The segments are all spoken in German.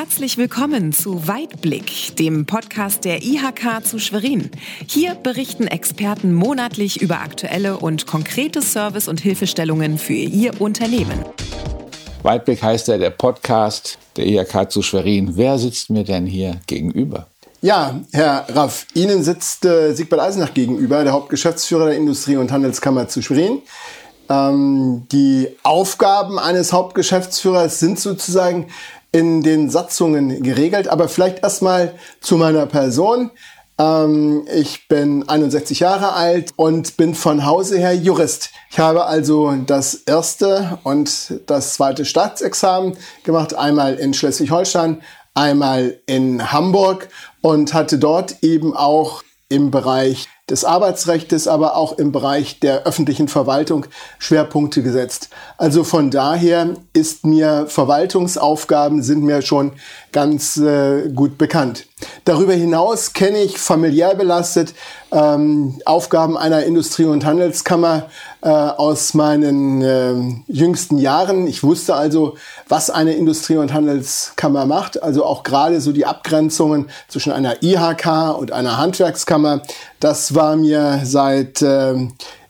Herzlich willkommen zu Weitblick, dem Podcast der IHK zu Schwerin. Hier berichten Experten monatlich über aktuelle und konkrete Service- und Hilfestellungen für Ihr Unternehmen. Weitblick heißt ja der Podcast der IHK zu Schwerin. Wer sitzt mir denn hier gegenüber? Ja, Herr Raff, Ihnen sitzt äh, Siegbert Eisenach gegenüber, der Hauptgeschäftsführer der Industrie- und Handelskammer zu Schwerin. Ähm, die Aufgaben eines Hauptgeschäftsführers sind sozusagen in den Satzungen geregelt. Aber vielleicht erstmal zu meiner Person. Ähm, ich bin 61 Jahre alt und bin von Hause her Jurist. Ich habe also das erste und das zweite Staatsexamen gemacht, einmal in Schleswig-Holstein, einmal in Hamburg und hatte dort eben auch im Bereich des Arbeitsrechts, aber auch im Bereich der öffentlichen Verwaltung Schwerpunkte gesetzt. Also von daher ist mir Verwaltungsaufgaben sind mir schon ganz äh, gut bekannt. Darüber hinaus kenne ich familiär belastet ähm, Aufgaben einer Industrie- und Handelskammer äh, aus meinen äh, jüngsten Jahren. Ich wusste also, was eine Industrie- und Handelskammer macht, also auch gerade so die Abgrenzungen zwischen einer IHK und einer Handwerkskammer. Das war mir seit äh,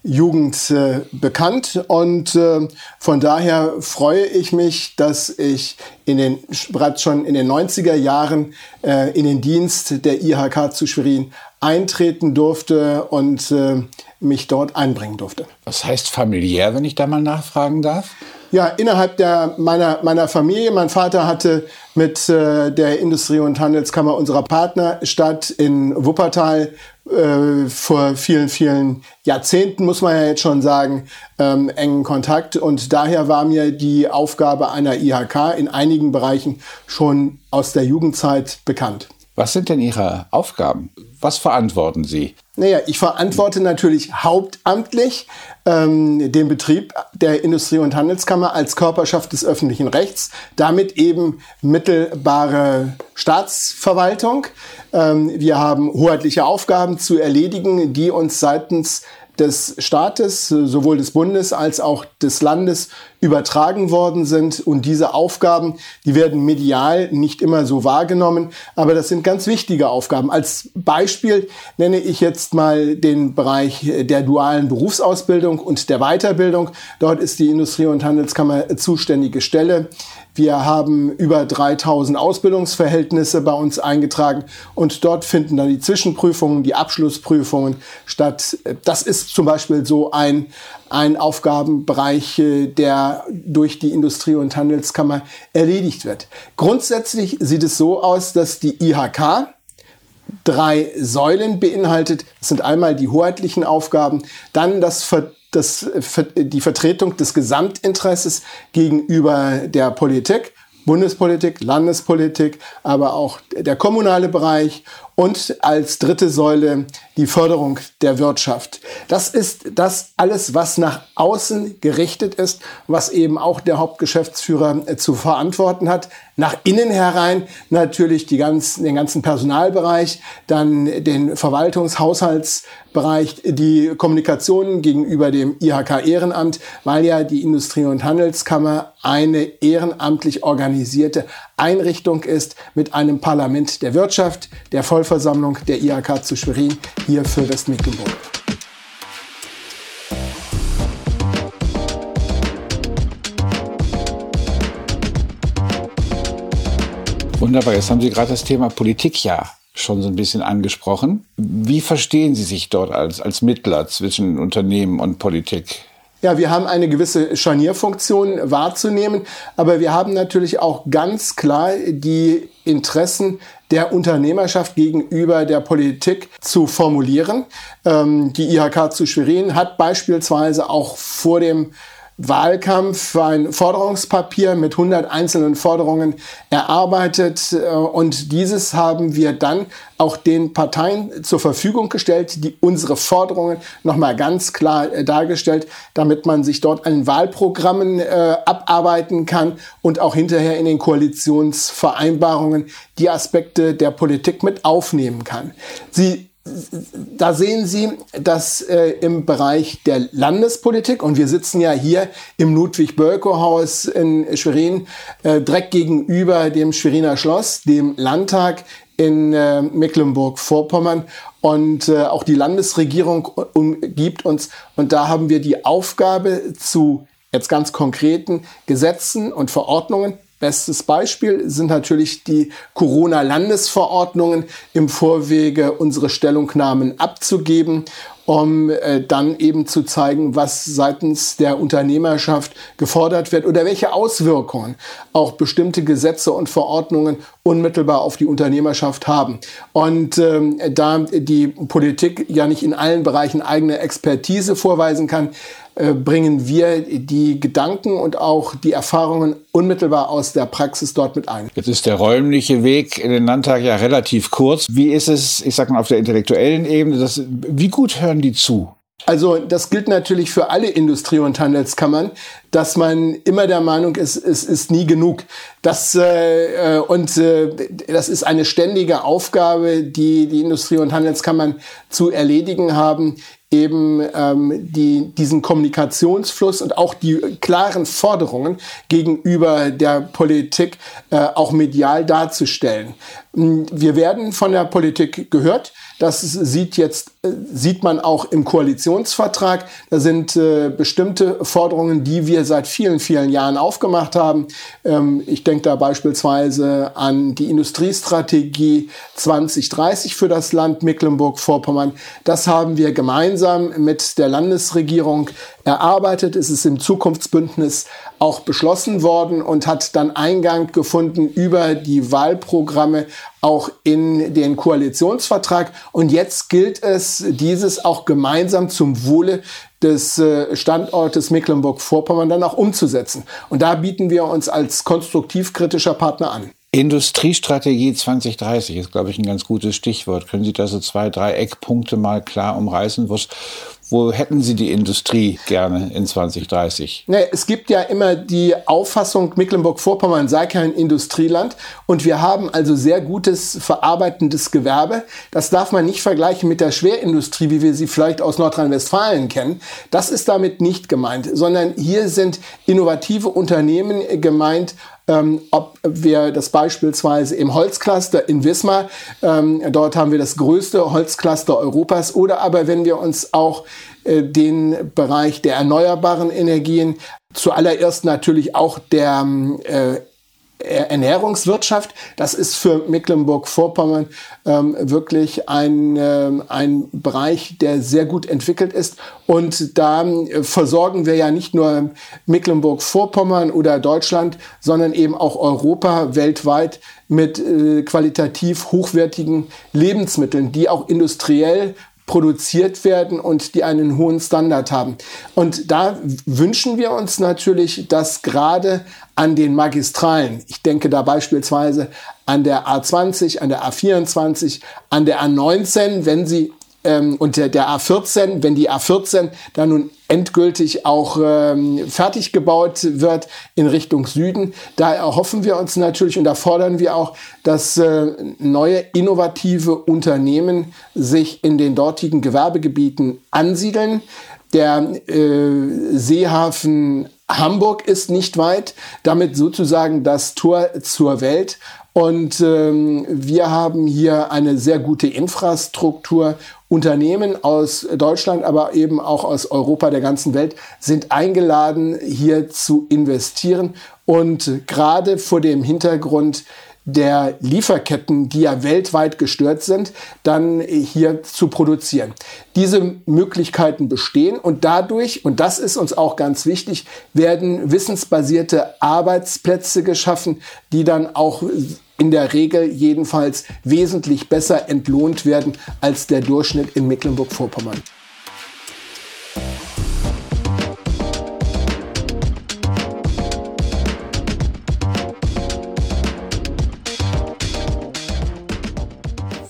Jugend äh, bekannt und äh, von daher freue ich mich, dass ich in den, bereits schon in den 90er Jahren äh, in den Dienst der IHK zu Schwerin eintreten durfte und äh, mich dort einbringen durfte. Was heißt familiär, wenn ich da mal nachfragen darf? Ja, innerhalb der, meiner, meiner Familie. Mein Vater hatte mit äh, der Industrie- und Handelskammer unserer Partnerstadt in Wuppertal äh, vor vielen, vielen Jahrzehnten, muss man ja jetzt schon sagen, ähm, engen Kontakt. Und daher war mir die Aufgabe einer IHK in einigen Bereichen schon aus der Jugendzeit bekannt. Was sind denn Ihre Aufgaben? Was verantworten Sie? Naja, ich verantworte natürlich hauptamtlich ähm, den Betrieb der Industrie- und Handelskammer als Körperschaft des öffentlichen Rechts, damit eben mittelbare Staatsverwaltung. Ähm, wir haben hoheitliche Aufgaben zu erledigen, die uns seitens des Staates, sowohl des Bundes als auch des Landes übertragen worden sind. Und diese Aufgaben, die werden medial nicht immer so wahrgenommen, aber das sind ganz wichtige Aufgaben. Als Beispiel nenne ich jetzt mal den Bereich der dualen Berufsausbildung und der Weiterbildung. Dort ist die Industrie- und Handelskammer zuständige Stelle. Wir haben über 3000 Ausbildungsverhältnisse bei uns eingetragen und dort finden dann die Zwischenprüfungen, die Abschlussprüfungen statt. Das ist zum Beispiel so ein, ein Aufgabenbereich, äh, der durch die Industrie- und Handelskammer erledigt wird. Grundsätzlich sieht es so aus, dass die IHK drei Säulen beinhaltet. Das sind einmal die hoheitlichen Aufgaben, dann das Ver das, die Vertretung des Gesamtinteresses gegenüber der Politik, Bundespolitik, Landespolitik, aber auch der kommunale Bereich und als dritte Säule die Förderung der Wirtschaft. Das ist das alles, was nach außen gerichtet ist, was eben auch der Hauptgeschäftsführer äh, zu verantworten hat. Nach innen herein natürlich die ganzen, den ganzen Personalbereich, dann den Verwaltungshaushaltsbereich, die Kommunikation gegenüber dem IHK Ehrenamt, weil ja die Industrie- und Handelskammer eine ehrenamtlich organisierte Einrichtung ist mit einem Parlament der Wirtschaft, der Vollversammlung der IHK zu Schwerin hier für Westmecklenburg. Wunderbar, jetzt haben Sie gerade das Thema Politik ja schon so ein bisschen angesprochen. Wie verstehen Sie sich dort als, als Mittler zwischen Unternehmen und Politik? Ja, wir haben eine gewisse Scharnierfunktion wahrzunehmen, aber wir haben natürlich auch ganz klar die Interessen der Unternehmerschaft gegenüber der Politik zu formulieren. Ähm, die IHK zu Schwerin hat beispielsweise auch vor dem Wahlkampf ein Forderungspapier mit 100 einzelnen Forderungen erarbeitet äh, und dieses haben wir dann auch den Parteien zur Verfügung gestellt, die unsere Forderungen nochmal ganz klar äh, dargestellt, damit man sich dort an Wahlprogrammen äh, abarbeiten kann und auch hinterher in den Koalitionsvereinbarungen die Aspekte der Politik mit aufnehmen kann. Sie da sehen Sie, dass äh, im Bereich der Landespolitik, und wir sitzen ja hier im Ludwig-Bölkow-Haus in Schwerin, äh, direkt gegenüber dem Schweriner Schloss, dem Landtag in äh, Mecklenburg-Vorpommern. Und äh, auch die Landesregierung umgibt uns. Und da haben wir die Aufgabe zu jetzt ganz konkreten Gesetzen und Verordnungen Bestes Beispiel sind natürlich die Corona-Landesverordnungen im Vorwege unsere Stellungnahmen abzugeben um äh, dann eben zu zeigen, was seitens der Unternehmerschaft gefordert wird oder welche Auswirkungen auch bestimmte Gesetze und Verordnungen unmittelbar auf die Unternehmerschaft haben. Und ähm, da die Politik ja nicht in allen Bereichen eigene Expertise vorweisen kann, bringen wir die Gedanken und auch die Erfahrungen unmittelbar aus der Praxis dort mit ein. Jetzt ist der räumliche Weg in den Landtag ja relativ kurz. Wie ist es, ich sage mal, auf der intellektuellen Ebene? Das, wie gut hören die zu? Also das gilt natürlich für alle Industrie- und Handelskammern, dass man immer der Meinung ist, es ist nie genug. Das, äh, äh, und äh, das ist eine ständige Aufgabe, die die Industrie- und Handelskammern zu erledigen haben, eben ähm, die, diesen Kommunikationsfluss und auch die klaren Forderungen gegenüber der Politik äh, auch medial darzustellen. Wir werden von der Politik gehört. Das sieht jetzt, äh, sieht man auch im Koalitionsvertrag. Da sind äh, bestimmte Forderungen, die wir seit vielen, vielen Jahren aufgemacht haben. Ähm, ich denke da beispielsweise an die Industriestrategie 2030 für das Land Mecklenburg-Vorpommern. Das haben wir gemeinsam mit der Landesregierung erarbeitet. Es ist im Zukunftsbündnis auch beschlossen worden und hat dann Eingang gefunden über die Wahlprogramme auch in den Koalitionsvertrag. Und jetzt gilt es, dieses auch gemeinsam zum Wohle des äh, Standortes Mecklenburg-Vorpommern dann auch umzusetzen. Und da bieten wir uns als konstruktiv kritischer Partner an. Industriestrategie 2030 ist, glaube ich, ein ganz gutes Stichwort. Können Sie da so zwei, drei Eckpunkte mal klar umreißen? Wo, wo hätten Sie die Industrie gerne in 2030? Nee, es gibt ja immer die Auffassung, Mecklenburg-Vorpommern sei kein Industrieland und wir haben also sehr gutes verarbeitendes Gewerbe. Das darf man nicht vergleichen mit der Schwerindustrie, wie wir sie vielleicht aus Nordrhein-Westfalen kennen. Das ist damit nicht gemeint, sondern hier sind innovative Unternehmen gemeint, ähm, ob wir das beispielsweise im Holzcluster in Wismar, ähm, dort haben wir das größte Holzcluster Europas, oder aber wenn wir uns auch äh, den Bereich der erneuerbaren Energien, zuallererst natürlich auch der äh, Ernährungswirtschaft. Das ist für Mecklenburg-Vorpommern ähm, wirklich ein, ähm, ein Bereich, der sehr gut entwickelt ist. Und da äh, versorgen wir ja nicht nur Mecklenburg-Vorpommern oder Deutschland, sondern eben auch Europa weltweit mit äh, qualitativ hochwertigen Lebensmitteln, die auch industriell produziert werden und die einen hohen Standard haben. Und da wünschen wir uns natürlich, dass gerade an den Magistralen, ich denke da beispielsweise an der A20, an der A24, an der A19, wenn sie ähm, und der, der A14, wenn die A14 dann nun endgültig auch ähm, fertig gebaut wird in Richtung Süden. Da erhoffen wir uns natürlich und da fordern wir auch, dass äh, neue innovative Unternehmen sich in den dortigen Gewerbegebieten ansiedeln. Der äh, Seehafen Hamburg ist nicht weit, damit sozusagen das Tor zur Welt. Und ähm, wir haben hier eine sehr gute Infrastruktur Unternehmen aus Deutschland, aber eben auch aus Europa, der ganzen Welt, sind eingeladen, hier zu investieren. Und gerade vor dem Hintergrund der Lieferketten, die ja weltweit gestört sind, dann hier zu produzieren. Diese Möglichkeiten bestehen und dadurch, und das ist uns auch ganz wichtig, werden wissensbasierte Arbeitsplätze geschaffen, die dann auch in der Regel jedenfalls wesentlich besser entlohnt werden als der Durchschnitt in Mecklenburg-Vorpommern.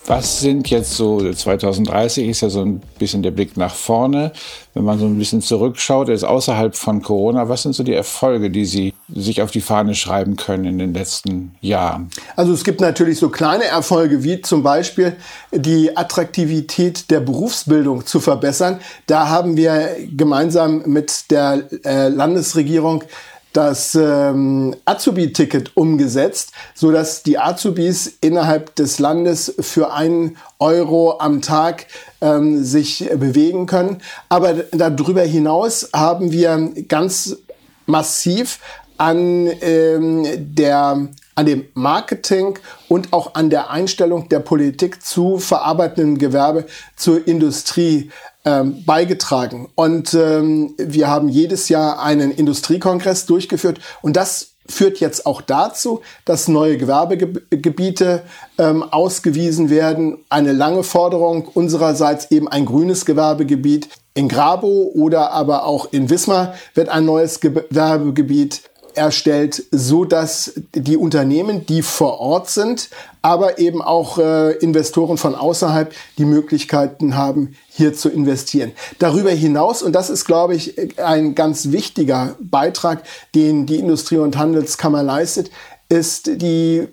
Was sind jetzt so, 2030 ist ja so ein bisschen der Blick nach vorne. Wenn man so ein bisschen zurückschaut, ist außerhalb von Corona, was sind so die Erfolge, die Sie sich auf die Fahne schreiben können in den letzten Jahren? Also es gibt natürlich so kleine Erfolge, wie zum Beispiel die Attraktivität der Berufsbildung zu verbessern. Da haben wir gemeinsam mit der äh, Landesregierung das ähm, Azubi-Ticket umgesetzt, so dass die Azubis innerhalb des Landes für einen Euro am Tag ähm, sich bewegen können. Aber darüber hinaus haben wir ganz massiv an ähm, der an dem Marketing und auch an der Einstellung der Politik zu verarbeitendem Gewerbe zur Industrie ähm, beigetragen. Und ähm, wir haben jedes Jahr einen Industriekongress durchgeführt und das führt jetzt auch dazu, dass neue Gewerbegebiete ähm, ausgewiesen werden. Eine lange Forderung unsererseits eben ein grünes Gewerbegebiet. In Grabo oder aber auch in Wismar wird ein neues Gewerbegebiet erstellt, so dass die Unternehmen, die vor Ort sind, aber eben auch äh, Investoren von außerhalb die Möglichkeiten haben, hier zu investieren. Darüber hinaus, und das ist, glaube ich, ein ganz wichtiger Beitrag, den die Industrie- und Handelskammer leistet, ist die,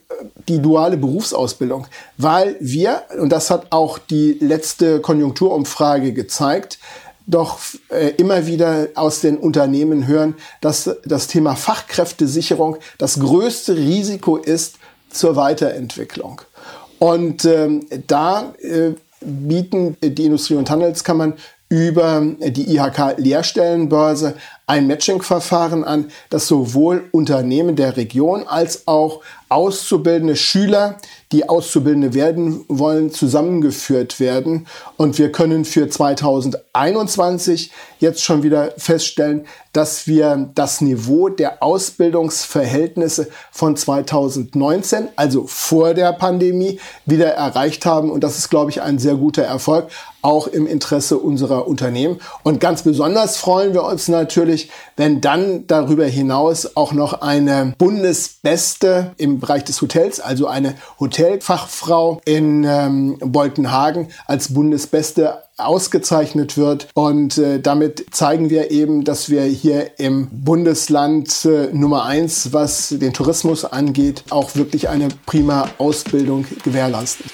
die duale Berufsausbildung, weil wir, und das hat auch die letzte Konjunkturumfrage gezeigt, doch äh, immer wieder aus den Unternehmen hören, dass das Thema Fachkräftesicherung das größte Risiko ist zur Weiterentwicklung. Und ähm, da äh, bieten die Industrie- und Handelskammern über die IHK-Lehrstellenbörse ein Matching-Verfahren an, das sowohl Unternehmen der Region als auch auszubildende Schüler, die Auszubildende werden wollen, zusammengeführt werden. Und wir können für 2021 jetzt schon wieder feststellen, dass wir das Niveau der Ausbildungsverhältnisse von 2019, also vor der Pandemie, wieder erreicht haben. Und das ist, glaube ich, ein sehr guter Erfolg, auch im Interesse unserer Unternehmen. Und ganz besonders freuen wir uns natürlich, wenn dann darüber hinaus auch noch eine Bundesbeste im Bereich des Hotels, also eine Hotelfachfrau in ähm, Boltenhagen als Bundesbeste ausgezeichnet wird. Und äh, damit zeigen wir eben, dass wir hier im Bundesland äh, Nummer eins, was den Tourismus angeht, auch wirklich eine prima Ausbildung gewährleisten.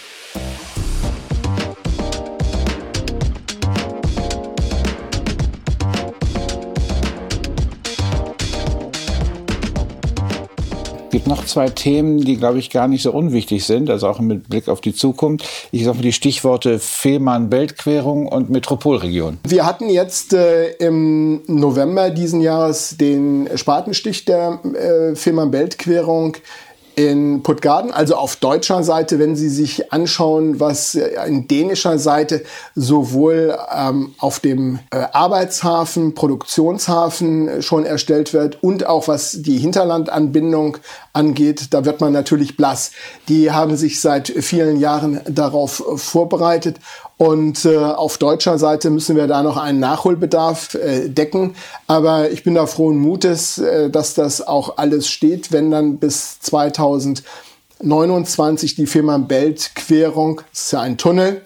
Gibt noch zwei Themen, die, glaube ich, gar nicht so unwichtig sind, also auch mit Blick auf die Zukunft. Ich sage mal die Stichworte Fehmarn-Beltquerung und Metropolregion. Wir hatten jetzt äh, im November diesen Jahres den Spatenstich der äh, Fehmarn-Beltquerung in Puttgarden, also auf deutscher Seite, wenn Sie sich anschauen, was in dänischer Seite sowohl ähm, auf dem äh, Arbeitshafen, Produktionshafen schon erstellt wird und auch was die Hinterlandanbindung angeht, da wird man natürlich blass. Die haben sich seit vielen Jahren darauf vorbereitet und äh, auf deutscher Seite müssen wir da noch einen Nachholbedarf äh, decken. Aber ich bin da frohen Mutes, äh, dass das auch alles steht, wenn dann bis 2029 die Firma Belt-Querung, das ist ja ein Tunnel,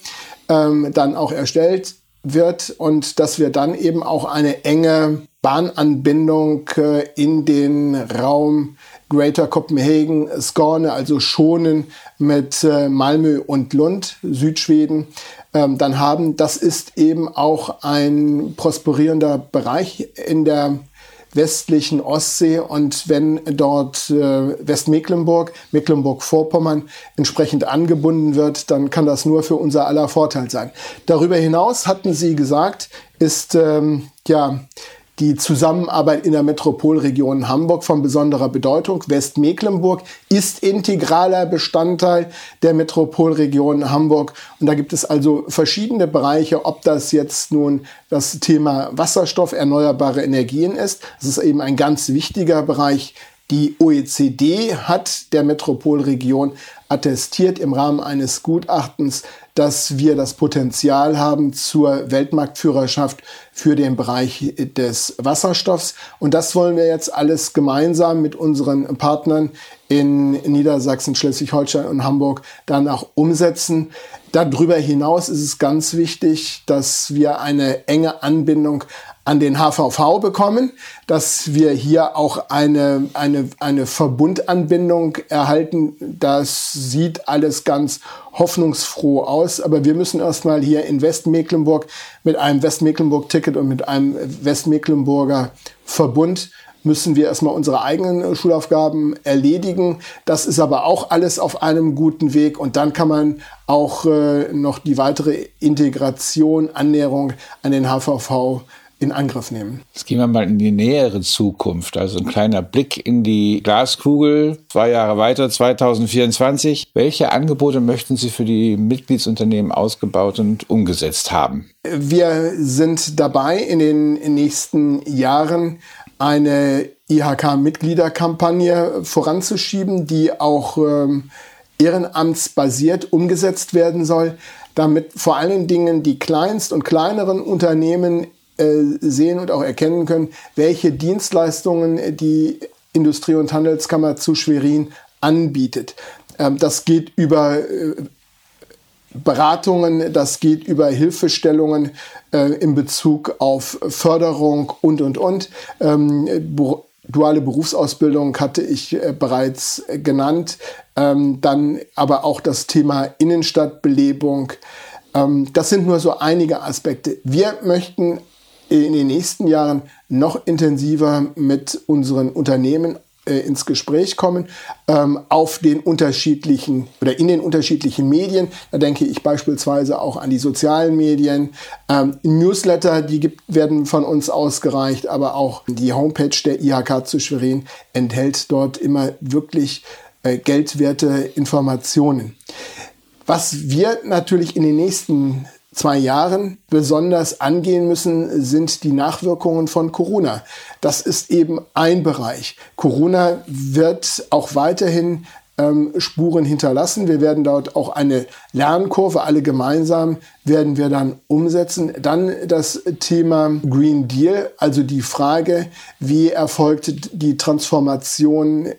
ähm, dann auch erstellt wird und dass wir dann eben auch eine enge Bahnanbindung äh, in den Raum Greater Copenhagen, Skåne, also schonen mit äh, Malmö und Lund, Südschweden, ähm, dann haben. Das ist eben auch ein prosperierender Bereich in der westlichen Ostsee und wenn dort äh, Westmecklenburg, Mecklenburg-Vorpommern entsprechend angebunden wird, dann kann das nur für unser aller Vorteil sein. Darüber hinaus hatten Sie gesagt, ist ähm, ja die Zusammenarbeit in der Metropolregion Hamburg von besonderer Bedeutung. Westmecklenburg ist integraler Bestandteil der Metropolregion Hamburg. Und da gibt es also verschiedene Bereiche, ob das jetzt nun das Thema Wasserstoff, erneuerbare Energien ist. Das ist eben ein ganz wichtiger Bereich. Die OECD hat der Metropolregion attestiert im Rahmen eines Gutachtens, dass wir das Potenzial haben zur Weltmarktführerschaft für den Bereich des Wasserstoffs. Und das wollen wir jetzt alles gemeinsam mit unseren Partnern in Niedersachsen, Schleswig-Holstein und Hamburg danach umsetzen. Darüber hinaus ist es ganz wichtig, dass wir eine enge Anbindung an den HVV bekommen, dass wir hier auch eine, eine, eine Verbundanbindung erhalten. Das sieht alles ganz hoffnungsfroh aus, aber wir müssen erstmal hier in Westmecklenburg mit einem Westmecklenburg-Ticket und mit einem Westmecklenburger Verbund müssen wir erstmal unsere eigenen Schulaufgaben erledigen. Das ist aber auch alles auf einem guten Weg und dann kann man auch äh, noch die weitere Integration, Annäherung an den HVV in Angriff nehmen. Jetzt gehen wir mal in die nähere Zukunft. Also ein kleiner Blick in die Glaskugel. Zwei Jahre weiter, 2024. Welche Angebote möchten Sie für die Mitgliedsunternehmen ausgebaut und umgesetzt haben? Wir sind dabei, in den nächsten Jahren eine IHK-Mitgliederkampagne voranzuschieben, die auch ähm, ehrenamtsbasiert umgesetzt werden soll, damit vor allen Dingen die kleinst und kleineren Unternehmen äh, sehen und auch erkennen können, welche Dienstleistungen die Industrie- und Handelskammer zu Schwerin anbietet. Ähm, das geht über äh, Beratungen, das geht über Hilfestellungen äh, in Bezug auf Förderung und, und, und. Ähm, duale Berufsausbildung hatte ich bereits genannt. Ähm, dann aber auch das Thema Innenstadtbelebung. das sind nur so einige Aspekte. Wir möchten in den nächsten Jahren noch intensiver mit unseren Unternehmen äh, ins Gespräch kommen ähm, auf den unterschiedlichen oder in den unterschiedlichen Medien. Da denke ich beispielsweise auch an die sozialen Medien. Ähm, Newsletter, die gibt, werden von uns ausgereicht, aber auch die Homepage der IHK zu Schwerin enthält dort immer wirklich äh, geldwerte Informationen. Was wir natürlich in den nächsten zwei Jahren besonders angehen müssen, sind die Nachwirkungen von Corona. Das ist eben ein Bereich. Corona wird auch weiterhin ähm, Spuren hinterlassen. Wir werden dort auch eine Lernkurve, alle gemeinsam werden wir dann umsetzen. Dann das Thema Green Deal, also die Frage, wie erfolgt die Transformation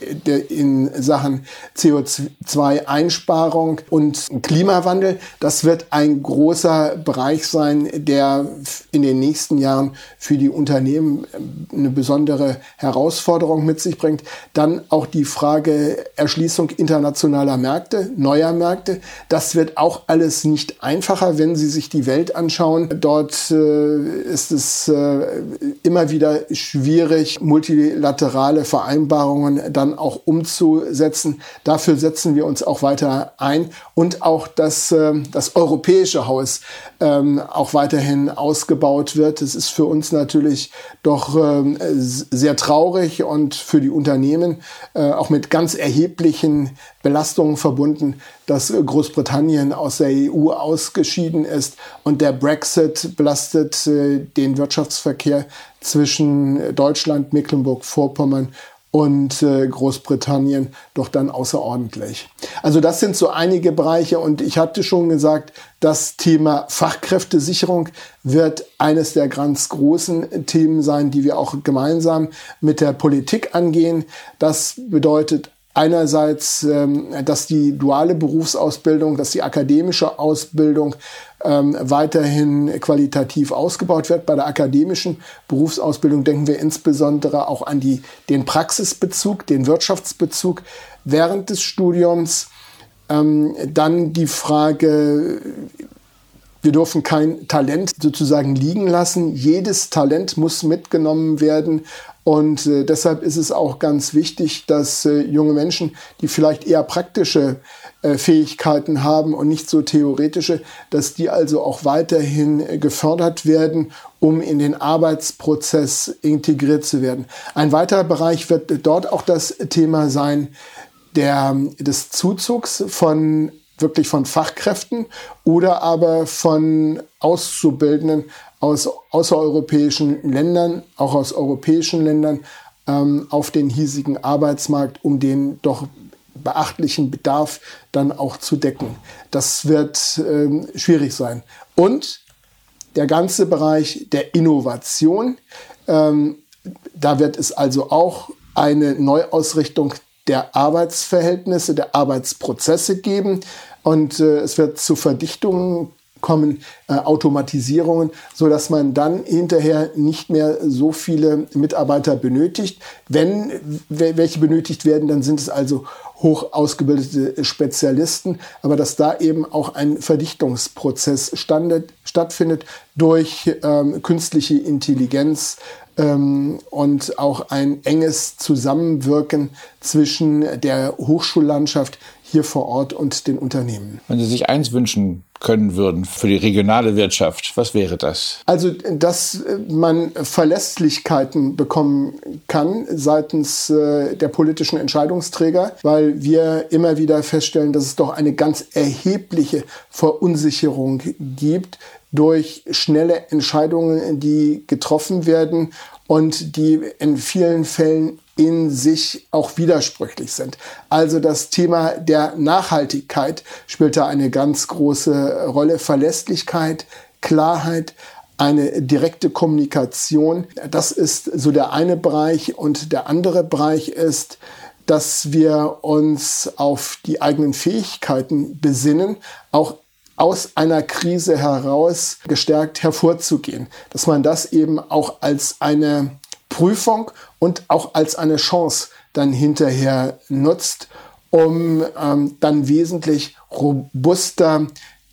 in Sachen CO2-Einsparung und Klimawandel. Das wird ein großer Bereich sein, der in den nächsten Jahren für die Unternehmen eine besondere Herausforderung mit sich bringt. Dann auch die Frage Erschließung internationaler Märkte, neuer Märkte. Das wird auch alles nicht einfacher, wenn Sie sich die Welt anschauen. Dort äh, ist es äh, immer wieder schwierig, multilaterale Vereinbarungen dann auch umzusetzen. Dafür setzen wir uns auch weiter ein und auch, dass äh, das europäische Haus ähm, auch weiterhin ausgebaut wird. Es ist für uns natürlich doch ähm, sehr traurig und für die Unternehmen äh, auch mit ganz erheblichen Belastungen verbunden, dass Großbritannien aus der EU ausgeschieden ist und der Brexit belastet äh, den Wirtschaftsverkehr zwischen Deutschland, Mecklenburg-Vorpommern und äh, Großbritannien doch dann außerordentlich. Also das sind so einige Bereiche und ich hatte schon gesagt, das Thema Fachkräftesicherung wird eines der ganz großen Themen sein, die wir auch gemeinsam mit der Politik angehen. Das bedeutet einerseits, ähm, dass die duale Berufsausbildung, dass die akademische Ausbildung ähm, weiterhin qualitativ ausgebaut wird. Bei der akademischen Berufsausbildung denken wir insbesondere auch an die, den Praxisbezug, den Wirtschaftsbezug während des Studiums. Ähm, dann die Frage, wir dürfen kein Talent sozusagen liegen lassen. Jedes Talent muss mitgenommen werden und äh, deshalb ist es auch ganz wichtig, dass äh, junge Menschen, die vielleicht eher praktische äh, Fähigkeiten haben und nicht so theoretische, dass die also auch weiterhin äh, gefördert werden, um in den Arbeitsprozess integriert zu werden. Ein weiterer Bereich wird dort auch das Thema sein, der, des Zuzugs von wirklich von Fachkräften oder aber von Auszubildenden aus außereuropäischen Ländern, auch aus europäischen Ländern, ähm, auf den hiesigen Arbeitsmarkt, um den doch beachtlichen Bedarf dann auch zu decken. Das wird ähm, schwierig sein. Und der ganze Bereich der Innovation, ähm, da wird es also auch eine Neuausrichtung der Arbeitsverhältnisse, der Arbeitsprozesse geben. Und äh, es wird zu Verdichtungen kommen äh, Automatisierungen, so dass man dann hinterher nicht mehr so viele Mitarbeiter benötigt. Wenn welche benötigt werden, dann sind es also hoch ausgebildete Spezialisten, aber dass da eben auch ein Verdichtungsprozess standet, stattfindet durch ähm, künstliche Intelligenz ähm, und auch ein enges Zusammenwirken zwischen der Hochschullandschaft hier vor Ort und den Unternehmen. Wenn Sie sich eins wünschen können würden für die regionale Wirtschaft, was wäre das? Also, dass man Verlässlichkeiten bekommen kann seitens äh, der politischen Entscheidungsträger, weil wir immer wieder feststellen, dass es doch eine ganz erhebliche Verunsicherung gibt durch schnelle Entscheidungen, die getroffen werden und die in vielen Fällen in sich auch widersprüchlich sind. Also das Thema der Nachhaltigkeit spielt da eine ganz große Rolle. Verlässlichkeit, Klarheit, eine direkte Kommunikation. Das ist so der eine Bereich. Und der andere Bereich ist, dass wir uns auf die eigenen Fähigkeiten besinnen, auch aus einer Krise heraus gestärkt hervorzugehen. Dass man das eben auch als eine Prüfung und auch als eine Chance dann hinterher nutzt, um ähm, dann wesentlich robuster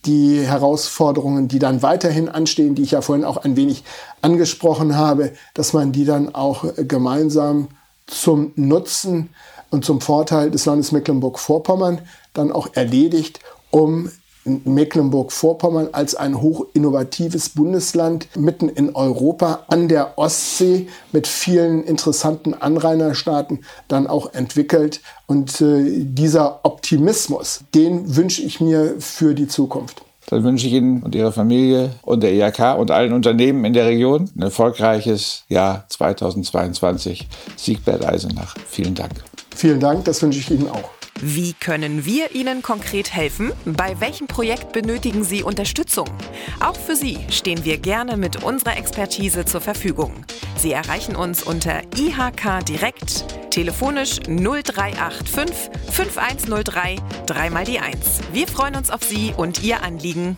die Herausforderungen, die dann weiterhin anstehen, die ich ja vorhin auch ein wenig angesprochen habe, dass man die dann auch gemeinsam zum Nutzen und zum Vorteil des Landes Mecklenburg-Vorpommern dann auch erledigt, um Mecklenburg-Vorpommern als ein hochinnovatives Bundesland mitten in Europa an der Ostsee mit vielen interessanten Anrainerstaaten dann auch entwickelt. Und äh, dieser Optimismus, den wünsche ich mir für die Zukunft. Dann wünsche ich Ihnen und Ihrer Familie und der IHK und allen Unternehmen in der Region ein erfolgreiches Jahr 2022. Siegbert Eisenach, vielen Dank. Vielen Dank, das wünsche ich Ihnen auch. Wie können wir Ihnen konkret helfen? Bei welchem Projekt benötigen Sie Unterstützung? Auch für Sie stehen wir gerne mit unserer Expertise zur Verfügung. Sie erreichen uns unter IHK Direkt, telefonisch 0385 5103 3 mal die 1. Wir freuen uns auf Sie und Ihr Anliegen.